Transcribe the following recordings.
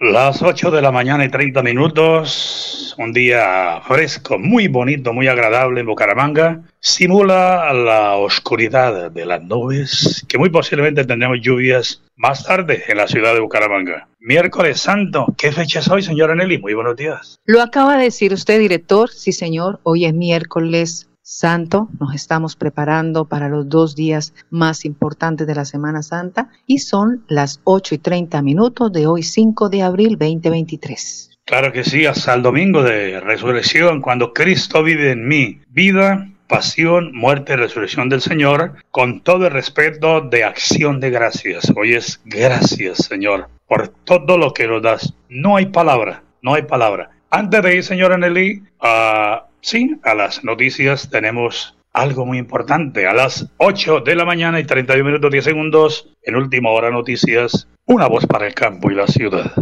Las 8 de la mañana y 30 minutos, un día fresco, muy bonito, muy agradable en Bucaramanga, simula la oscuridad de las nubes, que muy posiblemente tendremos lluvias más tarde en la ciudad de Bucaramanga. Miércoles Santo, ¿qué fecha es hoy, señora Nelly? Muy buenos días. Lo acaba de decir usted, director. Sí, señor, hoy es miércoles Santo. Nos estamos preparando para los dos días más importantes de la Semana Santa y son las 8 y 30 minutos de hoy 5 de abril 2023. Claro que sí, hasta el domingo de resurrección, cuando Cristo vive en mí. Vida, pasión, muerte y resurrección del Señor, con todo el respeto de acción de gracias. Hoy es gracias, Señor, por todo lo que nos das. No hay palabra, no hay palabra. Antes de ir, señora Nelly, a Sí, a las noticias tenemos algo muy importante. A las 8 de la mañana y 31 minutos 10 segundos, en última hora noticias, una voz para el campo y la ciudad.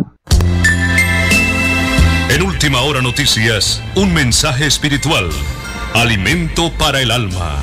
En última hora noticias, un mensaje espiritual. Alimento para el alma.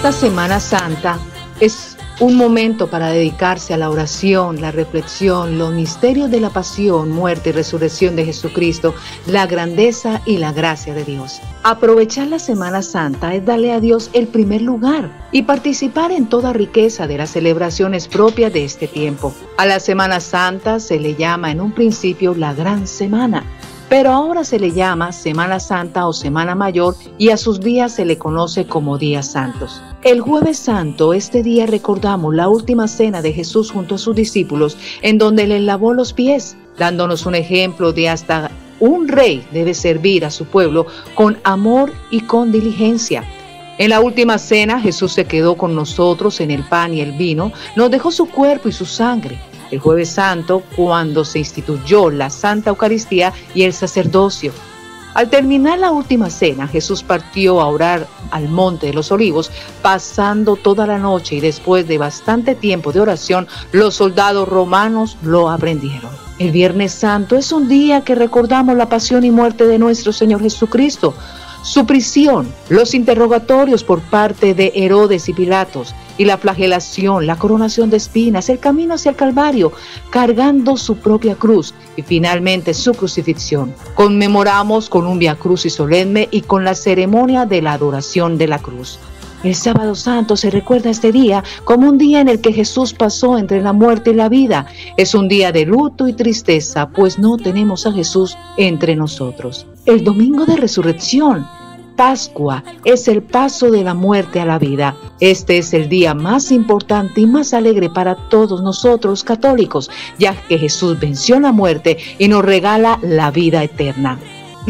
Esta Semana Santa es un momento para dedicarse a la oración, la reflexión, los misterios de la pasión, muerte y resurrección de Jesucristo, la grandeza y la gracia de Dios. Aprovechar la Semana Santa es darle a Dios el primer lugar y participar en toda riqueza de las celebraciones propias de este tiempo. A la Semana Santa se le llama en un principio la Gran Semana pero ahora se le llama Semana Santa o Semana Mayor y a sus días se le conoce como días santos. El jueves santo, este día recordamos la última cena de Jesús junto a sus discípulos, en donde le lavó los pies, dándonos un ejemplo de hasta un rey debe servir a su pueblo con amor y con diligencia. En la última cena Jesús se quedó con nosotros en el pan y el vino, nos dejó su cuerpo y su sangre el jueves santo cuando se instituyó la Santa Eucaristía y el sacerdocio. Al terminar la última cena, Jesús partió a orar al Monte de los Olivos, pasando toda la noche y después de bastante tiempo de oración, los soldados romanos lo aprendieron. El Viernes Santo es un día que recordamos la pasión y muerte de nuestro Señor Jesucristo, su prisión, los interrogatorios por parte de Herodes y Pilatos, y la flagelación, la coronación de espinas, el camino hacia el Calvario, cargando su propia cruz y finalmente su crucifixión. Conmemoramos con un Via Crucis solemne y con la ceremonia de la adoración de la cruz. El sábado santo se recuerda este día como un día en el que Jesús pasó entre la muerte y la vida. Es un día de luto y tristeza, pues no tenemos a Jesús entre nosotros. El domingo de resurrección Pascua es el paso de la muerte a la vida. Este es el día más importante y más alegre para todos nosotros católicos, ya que Jesús venció la muerte y nos regala la vida eterna.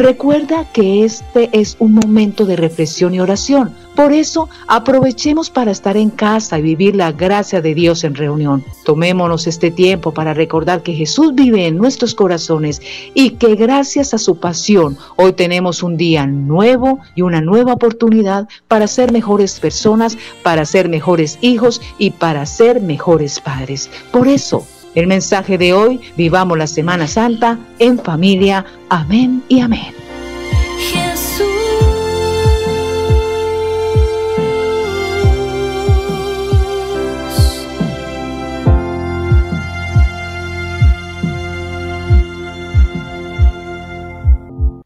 Recuerda que este es un momento de reflexión y oración. Por eso aprovechemos para estar en casa y vivir la gracia de Dios en reunión. Tomémonos este tiempo para recordar que Jesús vive en nuestros corazones y que gracias a su pasión hoy tenemos un día nuevo y una nueva oportunidad para ser mejores personas, para ser mejores hijos y para ser mejores padres. Por eso, El mensaje de hoy, vivamos la Semana Santa en familia. Amén y amén.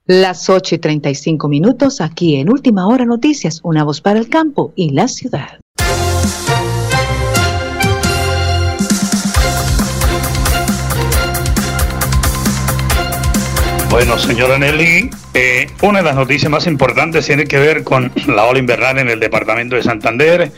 Las 8 y 35 minutos aquí en Última Hora Noticias, una voz para el campo y la ciudad. Bueno, señora Nelly, eh, una de las noticias más importantes tiene que ver con la ola invernal en el departamento de Santander,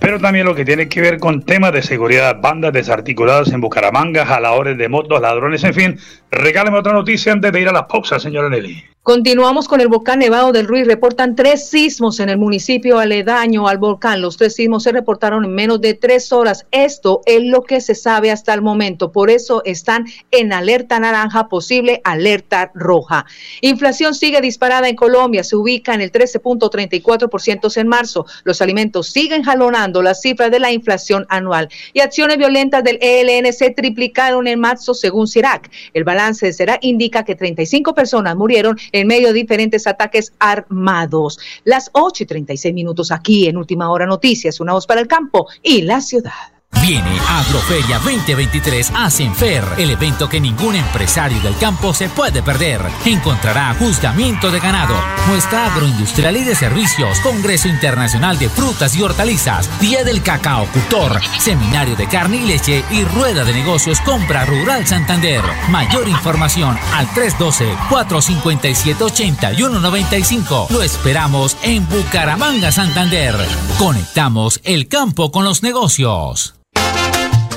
pero también lo que tiene que ver con temas de seguridad, bandas desarticuladas en Bucaramanga, jaladores de motos, ladrones, en fin. Regáleme otra noticia antes de ir a la pausa, señora Nelly. Continuamos con el volcán Nevado del Ruiz. Reportan tres sismos en el municipio aledaño al volcán. Los tres sismos se reportaron en menos de tres horas. Esto es lo que se sabe hasta el momento. Por eso están en alerta naranja, posible alerta roja. Inflación sigue disparada en Colombia. Se ubica en el 13.34% en marzo. Los alimentos siguen jalonando las cifras de la inflación anual. Y acciones violentas del ELN se triplicaron en marzo según CIRAC. El balance de CERA indica que 35 personas murieron en medio de diferentes ataques armados. Las 8 y 36 minutos aquí en Última Hora Noticias, una voz para el campo y la ciudad. Viene Agroferia 2023 a Senfer, el evento que ningún empresario del campo se puede perder. Encontrará juzgamiento de ganado, muestra agroindustrial y de servicios, Congreso Internacional de Frutas y Hortalizas, Día del Cacao Cultor, Seminario de Carne y Leche y Rueda de Negocios Compra Rural Santander. Mayor información al 312-457-8195. Lo esperamos en Bucaramanga, Santander. Conectamos el campo con los negocios.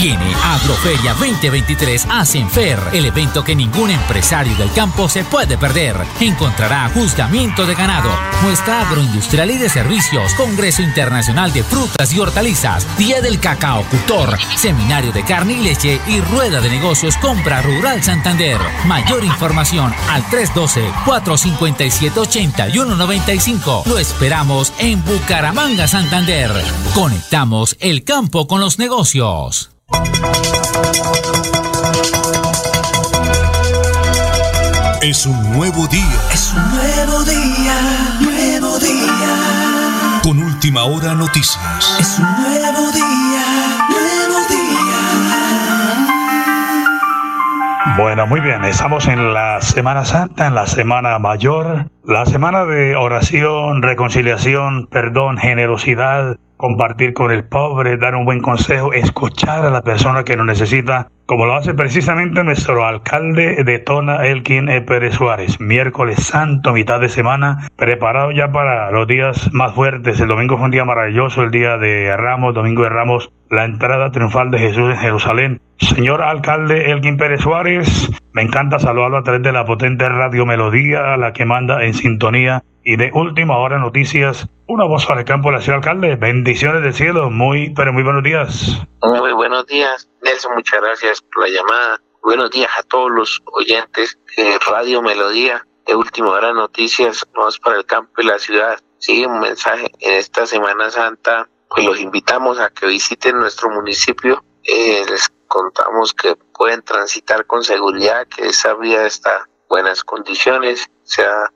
Viene Agroferia 2023 a Senfer, el evento que ningún empresario del campo se puede perder. Encontrará juzgamiento de ganado, muestra agroindustrial y de servicios, Congreso Internacional de Frutas y Hortalizas, Día del Cacao Cultor, Seminario de Carne y Leche y Rueda de Negocios Compra Rural Santander. Mayor información al 312-457-8195. Lo esperamos en Bucaramanga, Santander. Conectamos el campo con los negocios. Es un nuevo día. Es un nuevo día, nuevo día. Con última hora noticias. Es un nuevo día, nuevo día. Bueno, muy bien, estamos en la Semana Santa, en la Semana Mayor, la semana de oración, reconciliación, perdón, generosidad, compartir con el pobre, dar un buen consejo, escuchar a la persona que lo necesita, como lo hace precisamente nuestro alcalde de Tona, Elkin E. Pérez Suárez. Miércoles Santo, mitad de semana, preparado ya para los días más fuertes. El domingo fue un día maravilloso, el día de Ramos, domingo de Ramos, la entrada triunfal de Jesús en Jerusalén. Señor alcalde Elkin Pérez Suárez, me encanta saludarlo a través de la potente radio Melodía, la que manda en sintonía y de última hora noticias. Una voz para el campo la ciudad alcalde. Bendiciones del cielo. Muy, pero muy buenos días. Muy buenos días, Nelson. Muchas gracias por la llamada. Buenos días a todos los oyentes de Radio Melodía de última hora noticias. Vamos para el campo y la ciudad. Sigue un mensaje en esta Semana Santa. Pues los invitamos a que visiten nuestro municipio. Eh, les contamos que pueden transitar con seguridad, que esa vía está en buenas condiciones. Se ha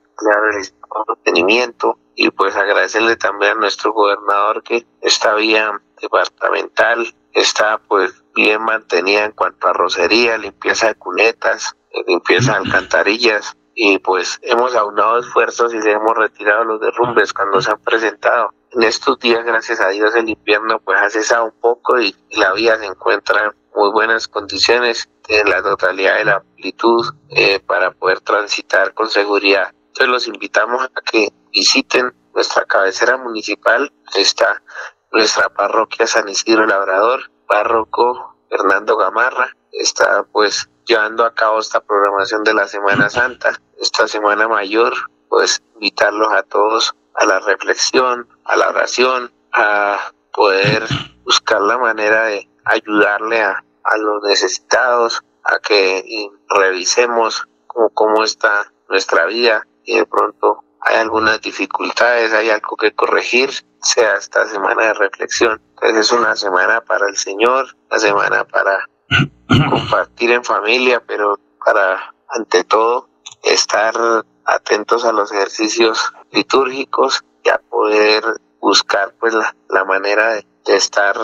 mantenimiento y pues agradecerle también a nuestro gobernador que esta vía departamental está pues bien mantenida en cuanto a rocería, limpieza de cunetas, limpieza de alcantarillas y pues hemos aunado esfuerzos y le hemos retirado los derrumbes cuando se han presentado. En estos días, gracias a Dios, el invierno pues ha cesado un poco y la vía se encuentra en muy buenas condiciones en la totalidad de la amplitud eh, para poder transitar con seguridad. Entonces los invitamos a que visiten nuestra cabecera municipal, está nuestra parroquia San Isidro Labrador, párroco Fernando Gamarra, está pues llevando a cabo esta programación de la Semana Santa, esta Semana Mayor, pues invitarlos a todos a la reflexión, a la oración, a poder buscar la manera de ayudarle a, a los necesitados, a que revisemos cómo, cómo está nuestra vida y de pronto hay algunas dificultades, hay algo que corregir, sea esta semana de reflexión. Entonces es una semana para el Señor, una semana para compartir en familia, pero para, ante todo, estar atentos a los ejercicios litúrgicos y a poder buscar pues la, la manera de, estar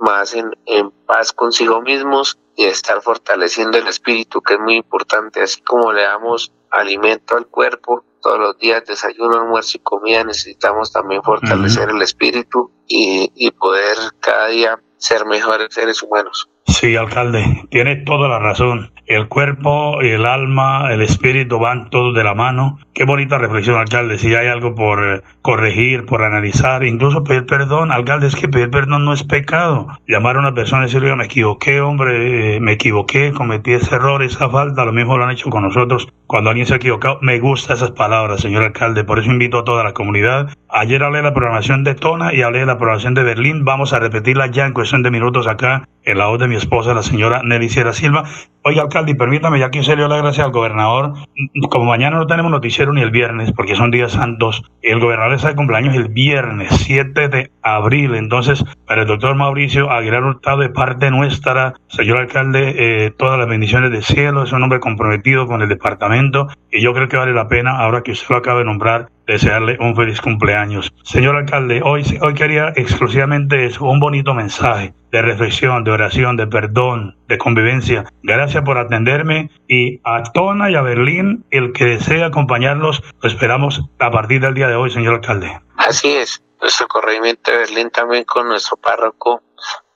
más en, en paz consigo mismos y estar fortaleciendo el espíritu, que es muy importante, así como le damos alimento al cuerpo, todos los días, desayuno, almuerzo y comida, necesitamos también fortalecer el espíritu y, y poder cada día ser mejores seres humanos. Sí, alcalde, tiene toda la razón. El cuerpo, el alma, el espíritu van todos de la mano. Qué bonita reflexión, alcalde. Si hay algo por eh, corregir, por analizar, incluso pedir perdón, alcalde, es que pedir perdón no es pecado. Llamar a una persona y decirle, me equivoqué, hombre, eh, me equivoqué, cometí ese error, esa falta, lo mismo lo han hecho con nosotros. Cuando alguien se ha equivocado, me gustan esas palabras, señor alcalde. Por eso invito a toda la comunidad. Ayer hablé de la programación de Tona y hablé de la programación de Berlín. Vamos a repetirla ya en cuestión de minutos acá en la voz de mi esposa, la señora Nelly Sierra Silva. Oiga, alcalde, permítame, ya que se le dio la gracia al gobernador, como mañana no tenemos noticiero ni el viernes, porque son días santos, el gobernador está de cumpleaños el viernes 7 de abril. Entonces, para el doctor Mauricio Aguilar Hurtado, de parte nuestra, señor alcalde, eh, todas las bendiciones del cielo, es un hombre comprometido con el departamento, y yo creo que vale la pena, ahora que usted lo acaba de nombrar, desearle un feliz cumpleaños. Señor alcalde, hoy, hoy quería exclusivamente eso, un bonito mensaje de reflexión, de oración, de perdón, de convivencia. Gracias por atenderme y a Tona y a Berlín, el que desee acompañarlos, lo esperamos a partir del día de hoy, señor alcalde. Así es, nuestro corregimiento de Berlín también con nuestro párroco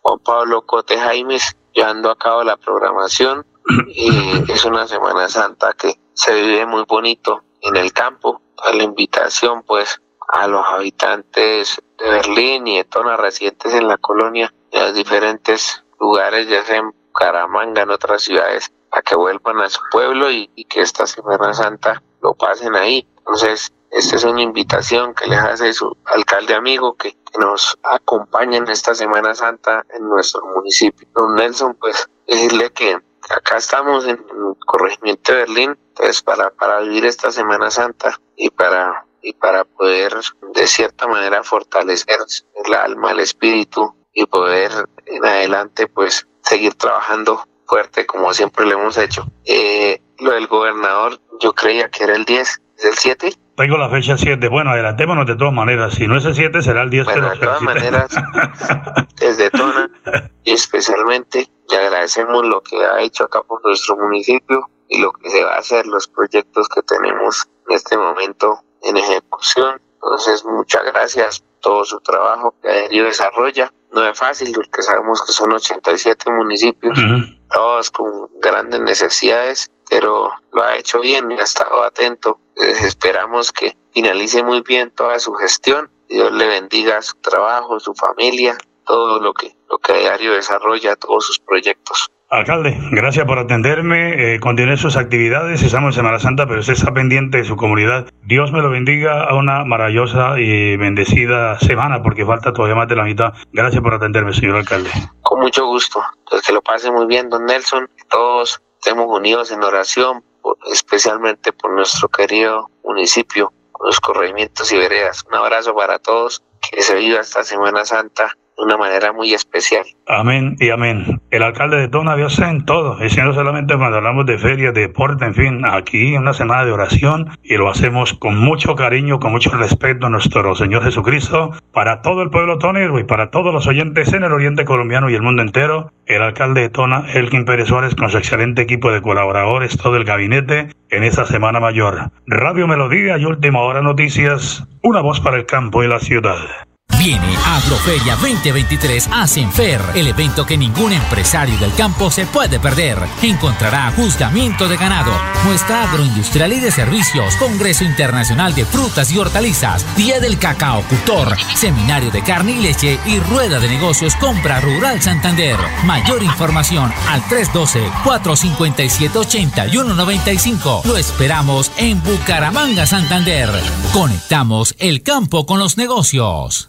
Juan Pablo Cote Jaimes, llevando a cabo la programación y es una Semana Santa que se vive muy bonito en el campo a la invitación pues a los habitantes de Berlín y de zonas residentes en la colonia, en los diferentes lugares, ya sea en Caramanga, en otras ciudades, a que vuelvan a su pueblo y, que esta Semana Santa lo pasen ahí. Entonces, esta es una invitación que les hace su alcalde amigo que, nos acompañe en esta Semana Santa en nuestro municipio. Don Nelson, pues decirle que acá estamos en el corregimiento de Berlín, entonces para, para vivir esta Semana Santa y para, y para poder de cierta manera fortalecer el alma, el espíritu y poder en adelante pues seguir trabajando fuerte como siempre lo hemos hecho. Eh, lo del gobernador yo creía que era el 10, ¿es el 7? Tengo la fecha 7. Bueno, adelantémonos de todas maneras. Si no es el 7, será el 10. Bueno, de todas maneras, desde Tona y especialmente le agradecemos lo que ha hecho acá por nuestro municipio y lo que se va a hacer, los proyectos que tenemos en este momento en ejecución. Entonces, muchas gracias por todo su trabajo que Aéreo desarrolla. No es fácil porque sabemos que son 87 municipios, todos con grandes necesidades, pero lo ha hecho bien y ha estado atento. esperamos que finalice muy bien toda su gestión. Dios le bendiga su trabajo, su familia, todo lo que, lo que Diario desarrolla, todos sus proyectos. Alcalde, gracias por atenderme. Eh, continúe sus actividades. Estamos en Semana Santa, pero usted está pendiente de su comunidad. Dios me lo bendiga a una maravillosa y bendecida semana, porque falta todavía más de la mitad. Gracias por atenderme, señor alcalde. Con mucho gusto. Pues que lo pase muy bien, don Nelson. Todos estemos unidos en oración, especialmente por nuestro querido municipio, los corregimientos y veredas. Un abrazo para todos. Que se viva esta Semana Santa de una manera muy especial. Amén y amén. El alcalde de Tona Dios en todo, y no solamente cuando hablamos de ferias, de deporte, en fin, aquí una semana de oración y lo hacemos con mucho cariño, con mucho respeto a nuestro Señor Jesucristo, para todo el pueblo tonero y para todos los oyentes en el oriente colombiano y el mundo entero. El alcalde de Tona, Elkin Pérez Suárez, con su excelente equipo de colaboradores, todo el gabinete, en esta Semana Mayor. Radio Melodía y Última Hora Noticias, una voz para el campo y la ciudad. Viene Agroferia 2023 a Senfer, el evento que ningún empresario del campo se puede perder. Encontrará juzgamiento de ganado, muestra agroindustrial y de servicios, Congreso Internacional de Frutas y Hortalizas, Día del Cacao Cultor, Seminario de Carne y Leche y Rueda de Negocios Compra Rural Santander. Mayor información al 312-457-8195. Lo esperamos en Bucaramanga, Santander. Conectamos el campo con los negocios.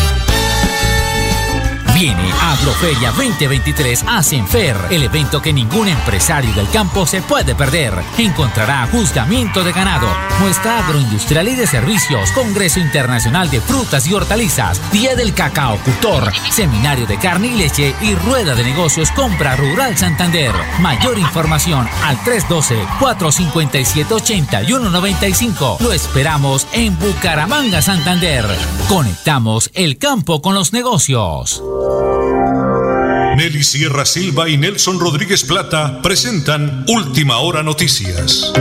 Viene Agroferia 2023 a Senfer, el evento que ningún empresario del campo se puede perder. Encontrará juzgamiento de ganado, muestra agroindustrial y de servicios, Congreso Internacional de Frutas y Hortalizas, Día del Cacao Cultor, Seminario de Carne y Leche y Rueda de Negocios Compra Rural Santander. Mayor información al 312-457-8195. Lo esperamos en Bucaramanga, Santander. Conectamos el campo con los negocios. Nelly Sierra Silva y Nelson Rodríguez Plata presentan Última Hora Noticias.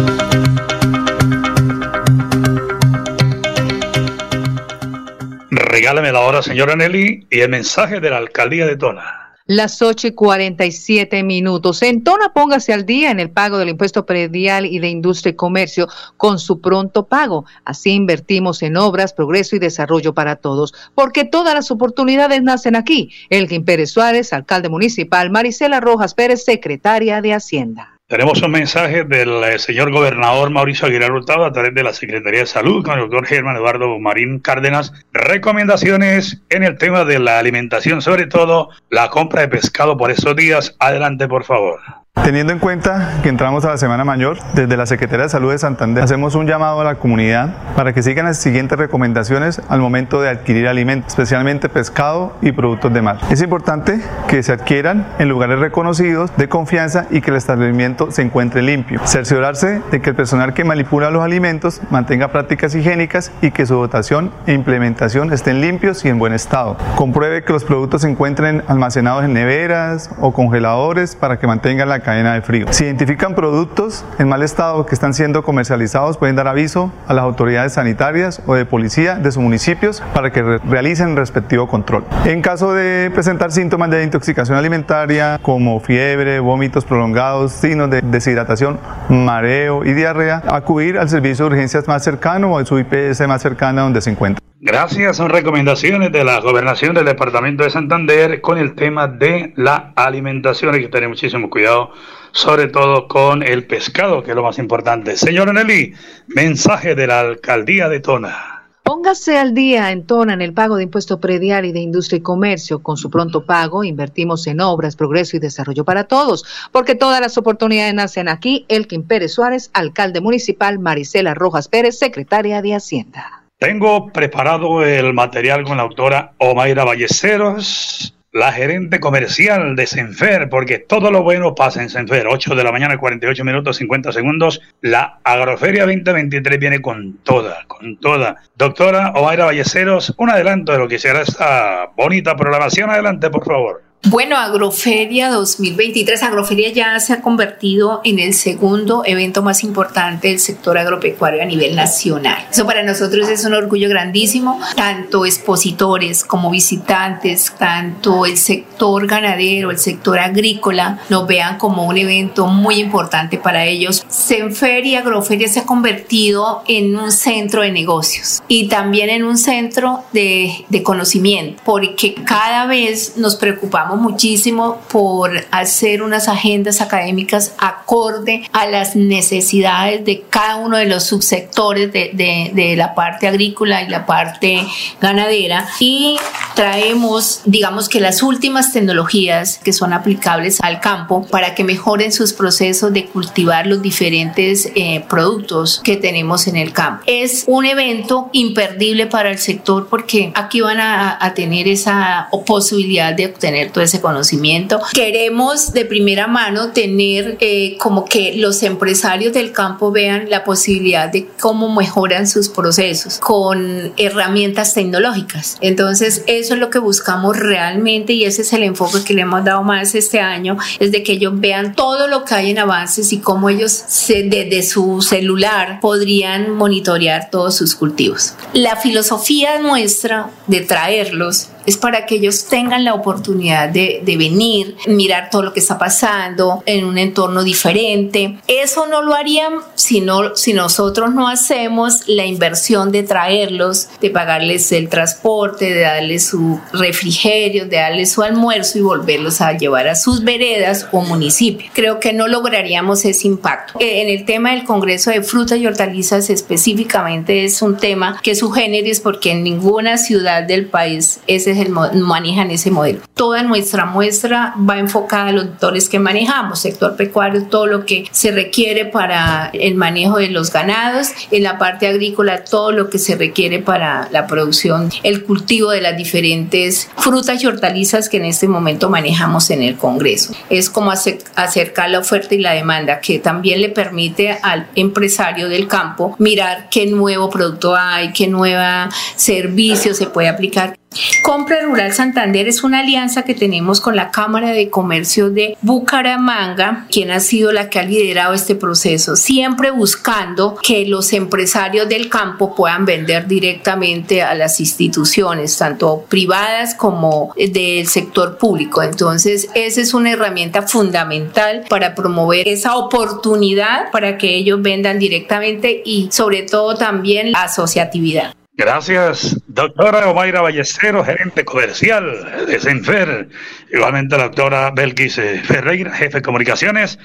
Regálame la hora, señora Nelly, y el mensaje de la alcaldía de Tona. Las 8 y 47 minutos. En Tona, póngase al día en el pago del impuesto predial y de industria y comercio con su pronto pago. Así invertimos en obras, progreso y desarrollo para todos, porque todas las oportunidades nacen aquí. Elgin Pérez Suárez, alcalde municipal, Marisela Rojas Pérez, secretaria de Hacienda. Tenemos un mensaje del eh, señor gobernador Mauricio Aguilar Hurtado a través de la Secretaría de Salud con el doctor Germán Eduardo Marín Cárdenas. Recomendaciones en el tema de la alimentación, sobre todo la compra de pescado por estos días. Adelante, por favor. Teniendo en cuenta que entramos a la Semana Mayor, desde la Secretaría de Salud de Santander hacemos un llamado a la comunidad para que sigan las siguientes recomendaciones al momento de adquirir alimentos, especialmente pescado y productos de mar. Es importante que se adquieran en lugares reconocidos de confianza y que el establecimiento se encuentre limpio. Cerciorarse de que el personal que manipula los alimentos mantenga prácticas higiénicas y que su dotación e implementación estén limpios y en buen estado. Compruebe que los productos se encuentren almacenados en neveras o congeladores para que mantengan la cadena de frío. Si identifican productos en mal estado que están siendo comercializados, pueden dar aviso a las autoridades sanitarias o de policía de sus municipios para que re realicen el respectivo control. En caso de presentar síntomas de intoxicación alimentaria como fiebre, vómitos prolongados, signos de deshidratación, mareo y diarrea, acudir al servicio de urgencias más cercano o a su IPS más cercana donde se encuentra. Gracias, son recomendaciones de la gobernación del departamento de Santander con el tema de la alimentación. Hay que tener muchísimo cuidado, sobre todo con el pescado, que es lo más importante. Señor Nelly, mensaje de la alcaldía de Tona. Póngase al día en Tona en el pago de impuesto predial y de industria y comercio. Con su pronto pago, invertimos en obras, progreso y desarrollo para todos, porque todas las oportunidades nacen aquí. Elkin Pérez Suárez, alcalde municipal, Marisela Rojas Pérez, secretaria de Hacienda. Tengo preparado el material con la autora Omaira Ballesteros la gerente comercial de Senfer, porque todo lo bueno pasa en Senfer. 8 de la mañana, 48 minutos, 50 segundos. La Agroferia 2023 viene con toda, con toda. Doctora Omaira Valleceros, un adelanto de lo que será esta bonita programación. Adelante, por favor. Bueno, Agroferia 2023, Agroferia ya se ha convertido en el segundo evento más importante del sector agropecuario a nivel nacional. Eso para nosotros es un orgullo grandísimo, tanto expositores como visitantes, tanto el sector ganadero, el sector agrícola, nos vean como un evento muy importante para ellos. Senferia, Agroferia se ha convertido en un centro de negocios y también en un centro de, de conocimiento, porque cada vez nos preocupamos muchísimo por hacer unas agendas académicas acorde a las necesidades de cada uno de los subsectores de, de, la parte agrícola y la parte ganadera y traemos, digamos que las últimas tecnologías que son aplicables al campo para que mejoren sus procesos de cultivar los diferentes eh, productos que tenemos en el campo. Es un evento imperdible para el sector porque aquí van a, a tener esa posibilidad de obtener todo ese conocimiento. Queremos de primera mano tener eh, como que los empresarios del campo vean la posibilidad de cómo mejoran sus procesos con herramientas tecnológicas. Entonces, eso es lo que buscamos realmente y ese es el enfoque que le hemos dado más este año, es de que ellos vean todo lo que hay en avances y cómo ellos desde su celular podrían monitorear todos sus cultivos. La filosofía nuestra de traerlos es para que ellos tengan la oportunidad de, venir, mirar todo lo que está pasando en un entorno diferente. Eso no lo harían si, no, si nosotros no hacemos la inversión de traerlos, de pagarles el transporte, de darles su refrigerio, de darles su almuerzo y volverlos a llevar a sus veredas o municipios. Creo que no lograríamos ese impacto. En el tema del Congreso de Frutas y Hortalizas específicamente es un tema que su género es porque en ninguna ciudad del país manejan ese modelo. Toda nuestra muestra va enfocada a los sectores que manejamos, sector pecuario, todo lo que se requiere para el manejo de los ganados, en la parte agrícola, todo lo que se requiere para la producción, el cultivo de las diferentes frutas y hortalizas que en este momento manejamos en el Congreso. Es como acercar la oferta y la demanda, que también le permite al empresario del campo mirar qué nuevo producto hay, qué nuevo servicio se puede aplicar. Compra Rural Santander es una alianza que tenemos con la Cámara de Comercio de Bucaramanga, quien ha sido la que ha liderado este proceso, siempre buscando que los empresarios del campo puedan vender directamente a las instituciones, tanto privadas como del sector público. Entonces, esa es una herramienta fundamental para promover esa oportunidad para que ellos vendan directamente y sobre todo también la asociatividad. Gracias, doctora Omaira Ballesteros, gerente comercial de Senfer. Igualmente la doctora Belkis Ferreira, jefe de comunicaciones.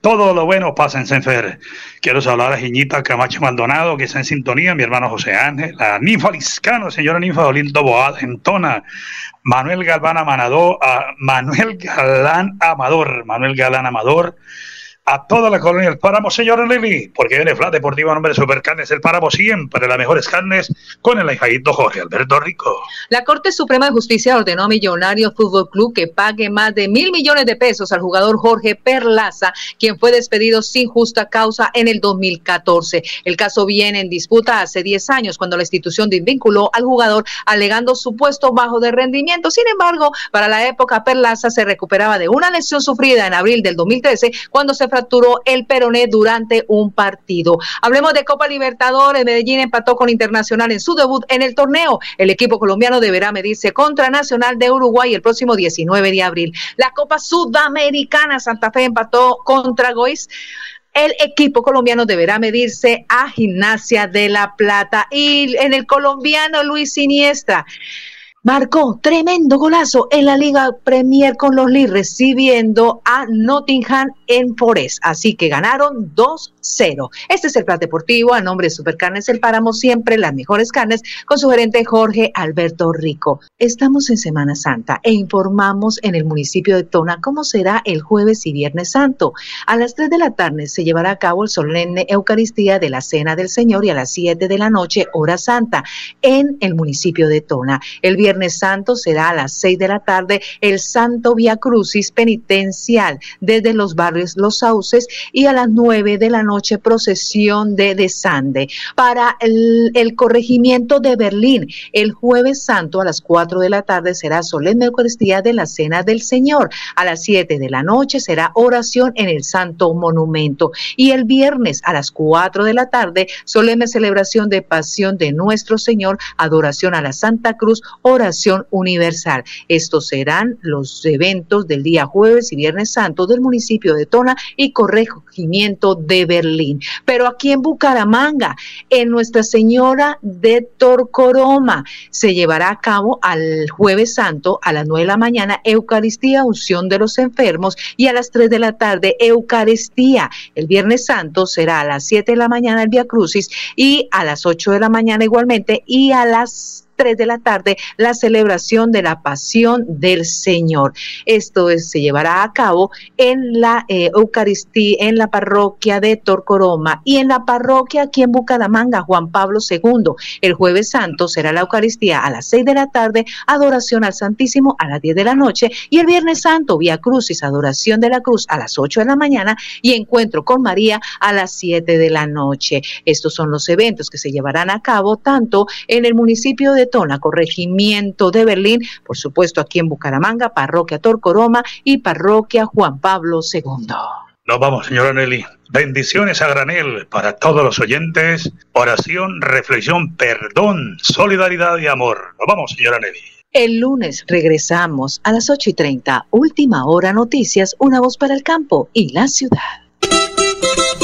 Todo lo bueno pasa en Senfer. Quiero saludar a Jiñita Camacho Maldonado, que está en sintonía, mi hermano José Ángel, a Ninfa Liscano, señora Ninfa Olindo Boada, Tona, Manuel Galván Manuel Galán Amador, Manuel Galán Amador, a toda la colonia del Páramo, señor Lili, porque viene Flat Deportiva nombre de Supercarnes El Páramo, siempre las mejores carnes, con el ahijadito Jorge Alberto Rico. La Corte Suprema de Justicia ordenó a Millonarios Fútbol Club que pague más de mil millones de pesos al jugador Jorge Perlaza, quien fue despedido sin justa causa en el 2014. El caso viene en disputa hace 10 años, cuando la institución desvinculó al jugador alegando supuesto bajo de rendimiento. Sin embargo, para la época, Perlaza se recuperaba de una lesión sufrida en abril del 2013, cuando se fracturó el peroné durante un partido. Hablemos de Copa Libertadores. Medellín empató con Internacional en su debut en el torneo. El equipo colombiano deberá medirse contra Nacional de Uruguay el próximo 19 de abril. La Copa Sudamericana Santa Fe empató contra Goiz el equipo colombiano deberá medirse a Gimnasia de la Plata. Y en el colombiano Luis Siniestra marcó tremendo golazo en la Liga Premier con los Leeds recibiendo a Nottingham en Forés. Así que ganaron 2-0. Este es el Plan Deportivo a nombre de Supercarnes El Páramo, siempre las mejores carnes, con su gerente Jorge Alberto Rico. Estamos en Semana Santa e informamos en el municipio de Tona cómo será el jueves y viernes santo. A las 3 de la tarde se llevará a cabo el solemne Eucaristía de la Cena del Señor y a las 7 de la noche, hora santa, en el municipio de Tona. El viernes santo será a las 6 de la tarde el Santo Via Crucis penitencial desde los barrios Los Sauces y a las 9 de la noche procesión de desande. Para el, el corregimiento de Berlín, el jueves santo a las 4 de la tarde será solemne Eucaristía de la Cena del Señor. A las 7 de la noche será oración en el Santo Monumento. Y el viernes a las 4 de la tarde, solemne celebración de pasión de nuestro Señor, adoración a la Santa Cruz, oración universal. Estos serán los eventos del día jueves y viernes santo del municipio de Tona y corregimiento de Berlín. Pero aquí en Bucaramanga, en Nuestra Señora de Torcoroma, se llevará a cabo al jueves santo a las 9 de la mañana Eucaristía, unción de los enfermos y a las 3 de la tarde Eucaristía. El viernes santo será a las 7 de la mañana el Via Crucis y a las 8 de la mañana igualmente y a las 3 de la tarde la celebración de la pasión del Señor. Esto se llevará a cabo en la eh, Eucaristía, en la parroquia de Torcoroma y en la parroquia aquí en Bucaramanga, Juan Pablo II. El jueves santo será la Eucaristía a las 6 de la tarde, adoración al Santísimo a las 10 de la noche y el viernes santo, vía Crucis, adoración de la cruz a las 8 de la mañana y encuentro con María a las 7 de la noche. Estos son los eventos que se llevarán a cabo tanto en el municipio de Tona, corregimiento de Berlín, por supuesto aquí en Bucaramanga, parroquia Torcoroma y parroquia Juan Pablo II. Nos vamos, señora Nelly. Bendiciones a granel para todos los oyentes. Oración, reflexión, perdón, solidaridad y amor. Nos vamos, señora Nelly. El lunes regresamos a las 8 y 30. Última hora noticias, una voz para el campo y la ciudad.